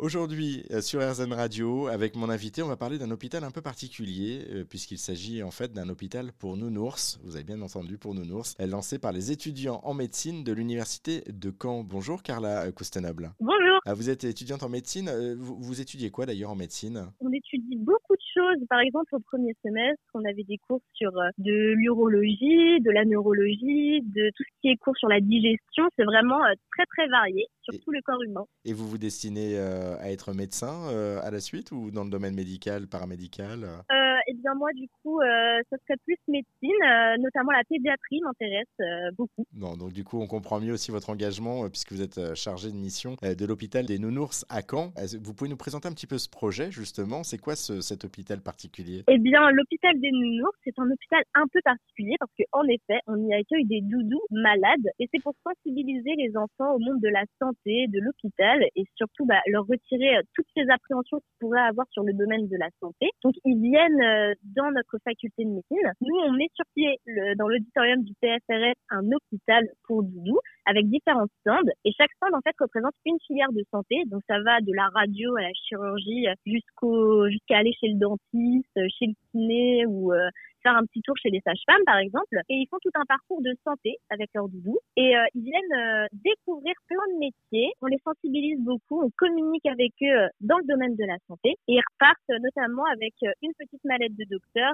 Aujourd'hui, euh, sur RZN Radio, avec mon invité, on va parler d'un hôpital un peu particulier, euh, puisqu'il s'agit en fait d'un hôpital pour nounours. Vous avez bien entendu, pour nounours, lancé par les étudiants en médecine de l'université de Caen. Bonjour Carla Coustenoble. Bonjour. Ah, vous êtes étudiante en médecine. Vous, vous étudiez quoi d'ailleurs en médecine? On étudie beaucoup choses. Par exemple, au premier semestre, on avait des cours sur de l'urologie, de la neurologie, de tout ce qui est cours sur la digestion. C'est vraiment très très varié sur tout le corps humain. Et vous vous destinez euh, à être médecin euh, à la suite ou dans le domaine médical, paramédical euh, bien moi du coup, ça serait plus médecine, notamment la pédiatrie m'intéresse beaucoup. Non, donc du coup on comprend mieux aussi votre engagement puisque vous êtes chargé de mission de l'hôpital des Nounours à Caen. Vous pouvez nous présenter un petit peu ce projet justement? C'est quoi cet hôpital particulier? Eh bien l'hôpital des Nounours, c'est un hôpital un peu particulier parce qu'en effet, on y accueille des doudous malades et c'est pour sensibiliser les enfants au monde de la santé, de l'hôpital et surtout bah, leur retirer euh, toutes ces appréhensions qu'ils pourraient avoir sur le domaine de la santé. Donc ils viennent euh, dans notre faculté de médecine. Nous, on met sur pied dans l'auditorium du PFRS un hôpital pour doudou avec différents stands et chaque stand en fait représente une filière de santé. Donc ça va de la radio à la chirurgie jusqu'au jusqu'à aller chez le dentiste, chez le kiné ou euh, faire un petit tour chez les sages-femmes, par exemple, et ils font tout un parcours de santé avec leur doudou. Et euh, ils viennent euh, découvrir plein de métiers. On les sensibilise beaucoup, on communique avec eux euh, dans le domaine de la santé. Et ils repartent notamment avec une petite mallette de docteur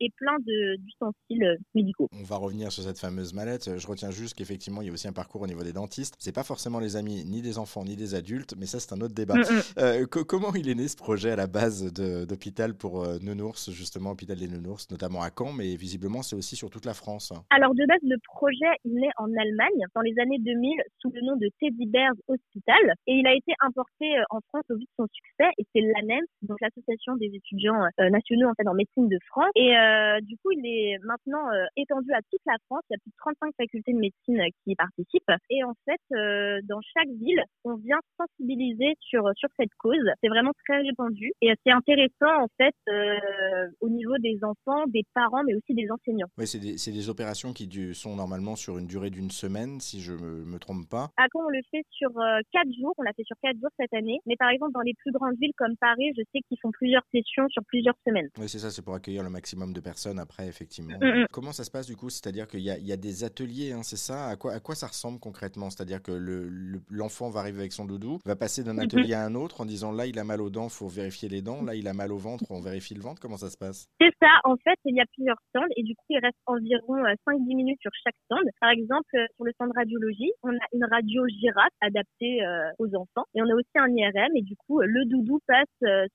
et plein d'ustensiles médicaux. On va revenir sur cette fameuse mallette. Je retiens juste qu'effectivement, il y a aussi un parcours au niveau des dentistes. C'est pas forcément les amis ni des enfants ni des adultes, mais ça, c'est un autre débat. Mm, mm. comment il est né ce projet à la base d'hôpital pour nounours, justement, hôpital des nounours, notamment à Caen, mais visiblement c'est aussi sur toute la France? Alors de base, le projet, il est en Allemagne dans les années 2000 sous le nom de Teddy Bears Hospital et il a été importé euh, en France au vu de son succès et c'est l'ANEM, donc l'association des étudiants euh, nationaux en fait en médecine de France et euh, du coup il est maintenant étendu à toute la France. Il y a plus de 35 facultés de médecine qui y participent et en fait dans chaque ville on vient sensibiliser sur sur cette cause. C'est vraiment très répandu et c'est intéressant en fait au niveau des enfants, des parents, mais aussi des enseignants. Oui, c'est des, des, opérations qui sont normalement sur une durée d'une semaine, si je ne me, trompe pas. À quand on le fait sur euh, quatre jours, on l'a fait sur quatre jours cette année. Mais par exemple, dans les plus grandes villes comme Paris, je sais qu'ils font plusieurs sessions sur plusieurs semaines. Oui, c'est ça, c'est pour accueillir le maximum de personnes après, effectivement. Mm, mm. Comment ça se passe du coup? C'est-à-dire qu'il y, y a, des ateliers, hein, c'est ça? À quoi, à quoi ça ressemble concrètement C'est-à-dire que l'enfant le, va arriver avec son doudou, va passer d'un mm, atelier à un autre en disant là, il a mal aux dents, faut vérifier les dents. Là, il a mal au ventre, on vérifie le ventre. Comment ça se passe? C'est ça, en fait, il y a plusieurs stands et du coup, il reste environ 5-10 euh, minutes sur chaque stand. Par exemple, euh, sur le stand radiologie, on a une radio girafe adaptée euh, aux enfants et on a aussi un IRM et du coup, le doudou passe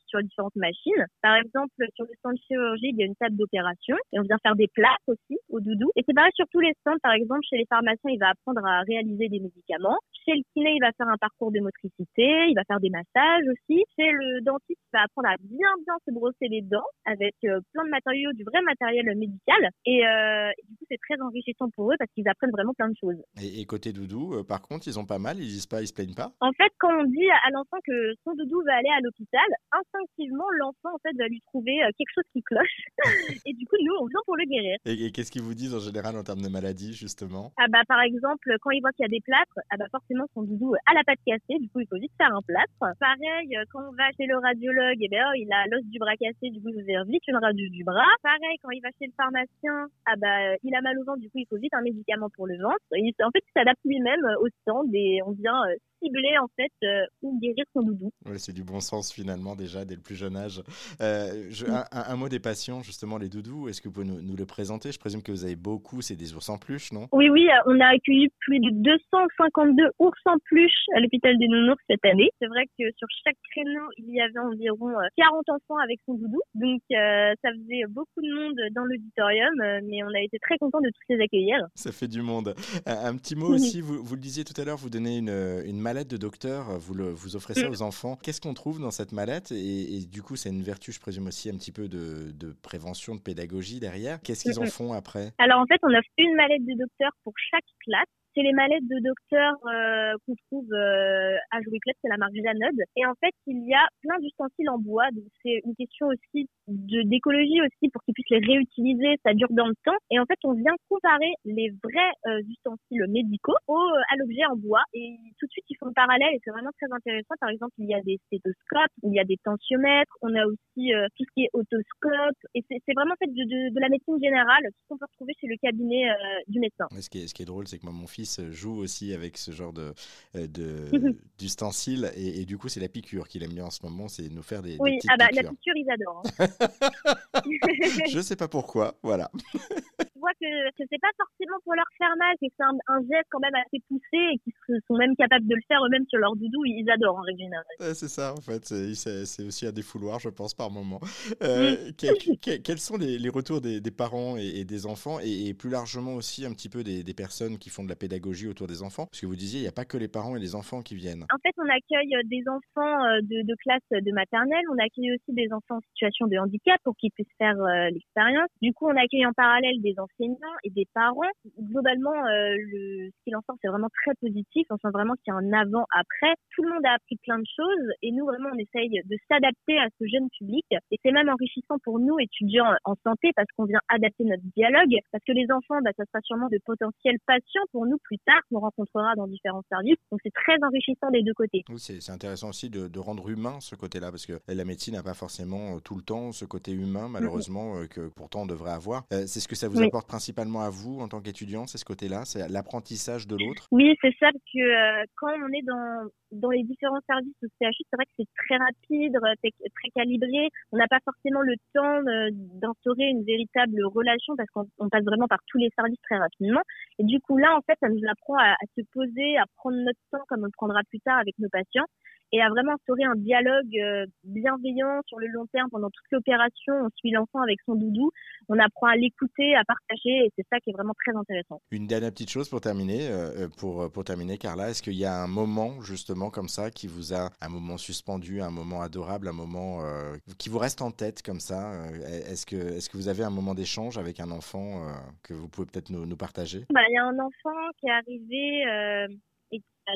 sur différentes machines. Par exemple, sur le stand chirurgie, il y a une table d'opération et on vient faire des plaques aussi au doudou. Et c'est pareil sur tous les stands. Par exemple, chez les pharmaciens, il va apprendre à réaliser des médicaments. Chez le kiné, il va faire un parcours de motricité, il va faire des massages aussi. Chez le dentiste, il va apprendre à bien bien se brosser les dents avec plein de matériaux, du vrai matériel médical. Et, euh, du coup, c'est très enrichissant pour eux parce qu'ils apprennent vraiment plein de choses. Et, côté doudou, euh, par contre, ils ont pas mal, ils disent pas, ils se plaignent pas? En fait, quand on dit à l'enfant que son doudou va aller à l'hôpital, instinctivement, l'enfant en fait va lui trouver euh, quelque chose qui cloche. et du coup, nous, on vient pour le guérir. Et, qu'est-ce qu'ils vous disent en général en termes de maladie, justement? Ah bah par exemple, quand ils voient qu'il y a des plâtres, ah bah forcément son doudou a la patte cassée, du coup il faut vite faire un plâtre. Pareil, quand on va chez le radiologue, eh ben oh, il a l'os du bras cassé, du coup il faut vite une radio du bras. Pareil, quand il va chez le pharmacien, ah bah, il a mal au ventre, du coup, il faut vite un médicament pour le ventre. En fait, il s'adapte lui-même au stand et on vient euh, cibler en fait euh, ou guérir son doudou. c'est du bon sens finalement déjà dès le plus jeune âge. Euh, un, mot des patients justement les doudous. Est-ce que vous pouvez nous, nous, le présenter? Je présume que vous avez beaucoup, c'est des ours en peluche, non? Oui, oui, on a accueilli plus de 252 ours en peluche à l'hôpital des nounours cette année. C'est vrai que sur chaque créneau, il y avait environ 40 enfants avec son doudou, donc ça faisait beaucoup de monde dans l'auditorium, mais on a été très contents de tous les accueillir. Ça fait du monde. Un, petit mot aussi, vous, vous, le disiez tout à l'heure, vous donnez une, une mallette de docteur, vous, le, vous offrez ça mm. aux enfants. Qu'est-ce qu'on trouve dans cette mallette et, du coup, c'est une vertu, je présume aussi, un petit peu de, de prévention, de pédagogie derrière. Qu'est-ce qu'ils en font après? Alors en fait, on offre une mallette de docteur pour chaque classe c'est les mallettes de docteur euh, qu'on trouve euh, à Jouy Club, c'est la marque Janod. Et en fait, il y a plein d'ustensiles en bois. Donc c'est une question aussi de d'écologie aussi pour qu'ils puissent les réutiliser. Ça dure dans le temps. Et en fait, on vient comparer les vrais euh, ustensiles médicaux au, à l'objet en bois. Et tout de suite, ils font le parallèle et c'est vraiment très intéressant. Par exemple, il y a des stéthoscopes, il y a des tensiomètres, on a aussi tout ce qui est otoscope. Et c'est vraiment fait de, de, la médecine générale, tout ce qu'on peut retrouver chez le cabinet du médecin. ce, qui est, ce qui est drôle, c'est que moi, mon fils joue aussi avec ce genre de, d'ustensiles et, du coup, c'est la piqûre qu'il aime bien en ce moment, c'est nous faire des, oui, des ah bah, la piqûre, ils adorent. Hein. Je sais pas pourquoi, voilà. Je vois que, ce c'est pas forcément pour leur faire mal, que c'est un, geste quand même assez poussé et qu'ils sont même capables de le faire eux-mêmes sur leur doudou, ils adorent en règle c'est ça, en fait, c'est aussi un défouloir, je pense, par moment. Euh, quels sont les, retours des, parents et, des enfants et, plus largement aussi un petit peu des, des personnes qui font de la pédagogie autour des enfants? Parce que vous disiez, il n'y a pas que les parents et les enfants qui viennent. En fait, on accueille euh, des enfants euh, de, de classe de maternelle, on accueille aussi des enfants en situation de handicap pour qu'ils puissent faire euh, l'expérience. Du coup, on accueille en parallèle des enseignants et des parents. Globalement, le, ce qu'il en sort, c'est vraiment très positif. On sent vraiment qu'il y a un avant-après. Tout le monde a appris plein de choses et nous, vraiment, on essaye de s'adapter à ce jeune public. Et c'est même enrichissant pour nous, étudiants en santé, parce qu'on vient adapter notre dialogue. Parce que les enfants, bah, ça sera sûrement de potentiels patients pour nous plus tard qu'on rencontrera dans différents services. Donc c'est très enrichissant des deux côtés. Oui, c'est intéressant aussi de, de, rendre humain ce côté-là, parce que la médecine n'a pas forcément euh, tout le temps ce côté humain, malheureusement, euh, que pourtant on devrait avoir. Euh, c'est ce que ça vous apporte principalement à vous en tant qu'étudiant, c'est ce côté-là, c'est l'apprentissage de l'autre Oui, c'est ça, parce que quand on est dans, dans les différents services au CHU, c'est vrai que c'est très rapide, très calibré. On n'a pas forcément le temps d'instaurer une véritable relation parce qu'on passe vraiment par tous les services très rapidement. Et du coup, là, en fait, ça nous apprend à se poser, à prendre notre temps comme on le prendra plus tard avec nos patients et à vraiment instaurer un dialogue euh, bienveillant sur le long terme pendant toute l'opération. On suit l'enfant avec son doudou, on apprend à l'écouter, à partager, et c'est ça qui est vraiment très intéressant. Une dernière petite chose pour terminer, euh, euh, pour, pour terminer, Carla, est-ce qu'il y a un moment justement comme ça qui vous a un moment suspendu, un moment adorable, un moment qui vous reste en tête comme ça Est-ce que, est-ce que vous avez un moment d'échange avec un enfant que vous pouvez peut-être nous, nous partager? Bah, Il y a un enfant qui est arrivé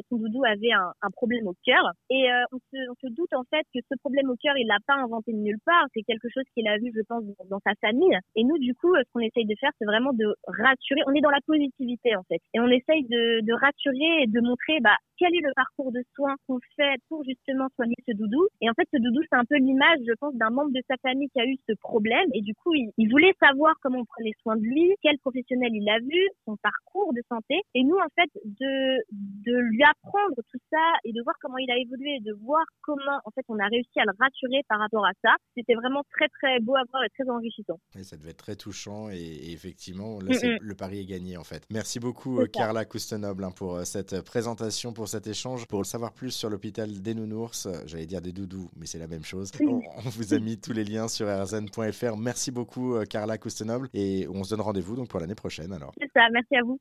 son doudou avait un, problème au cœur. Et euh, on, se, on, se, doute en fait que ce problème au cœur, il l'a pas inventé de nulle part. C'est quelque chose qu'il a vu, je pense, dans, sa famille. Et nous, du coup, ce qu'on essaye de faire, c'est vraiment de rassurer. On est dans la positivité en fait, et on essaye de, de rassurer et de montrer bah, quel est le parcours de soins qu'on fait pour justement soigner ce doudou. Et en fait, ce doudou, c'est un peu l'image, je pense, d'un membre de sa famille qui a eu ce problème. Et du coup, il, il, voulait savoir comment on prenait soin de lui, quel professionnel il a vu, son parcours de santé. Et nous, en fait, de, de lui apprendre tout ça et de voir comment il a évolué et de voir comment, en fait, on a réussi à le rassurer par rapport à ça. C'était vraiment très, très beau à voir et très enrichissant. Et ça devait être très touchant. Et, effectivement, là, le pari est gagné, en fait. Merci beaucoup, Carla Coustenoble, hein, pour euh, cette présentation, pour cet échange. Pour le savoir plus sur l'hôpital des nounours, j'allais dire des doudous, mais c'est la même chose. On, vous a mis tous les liens sur rzn.fr. Merci beaucoup, euh, Carla Coustenoble, et on se donne rendez-vous donc pour l'année prochaine alors. C'est ça, merci à vous.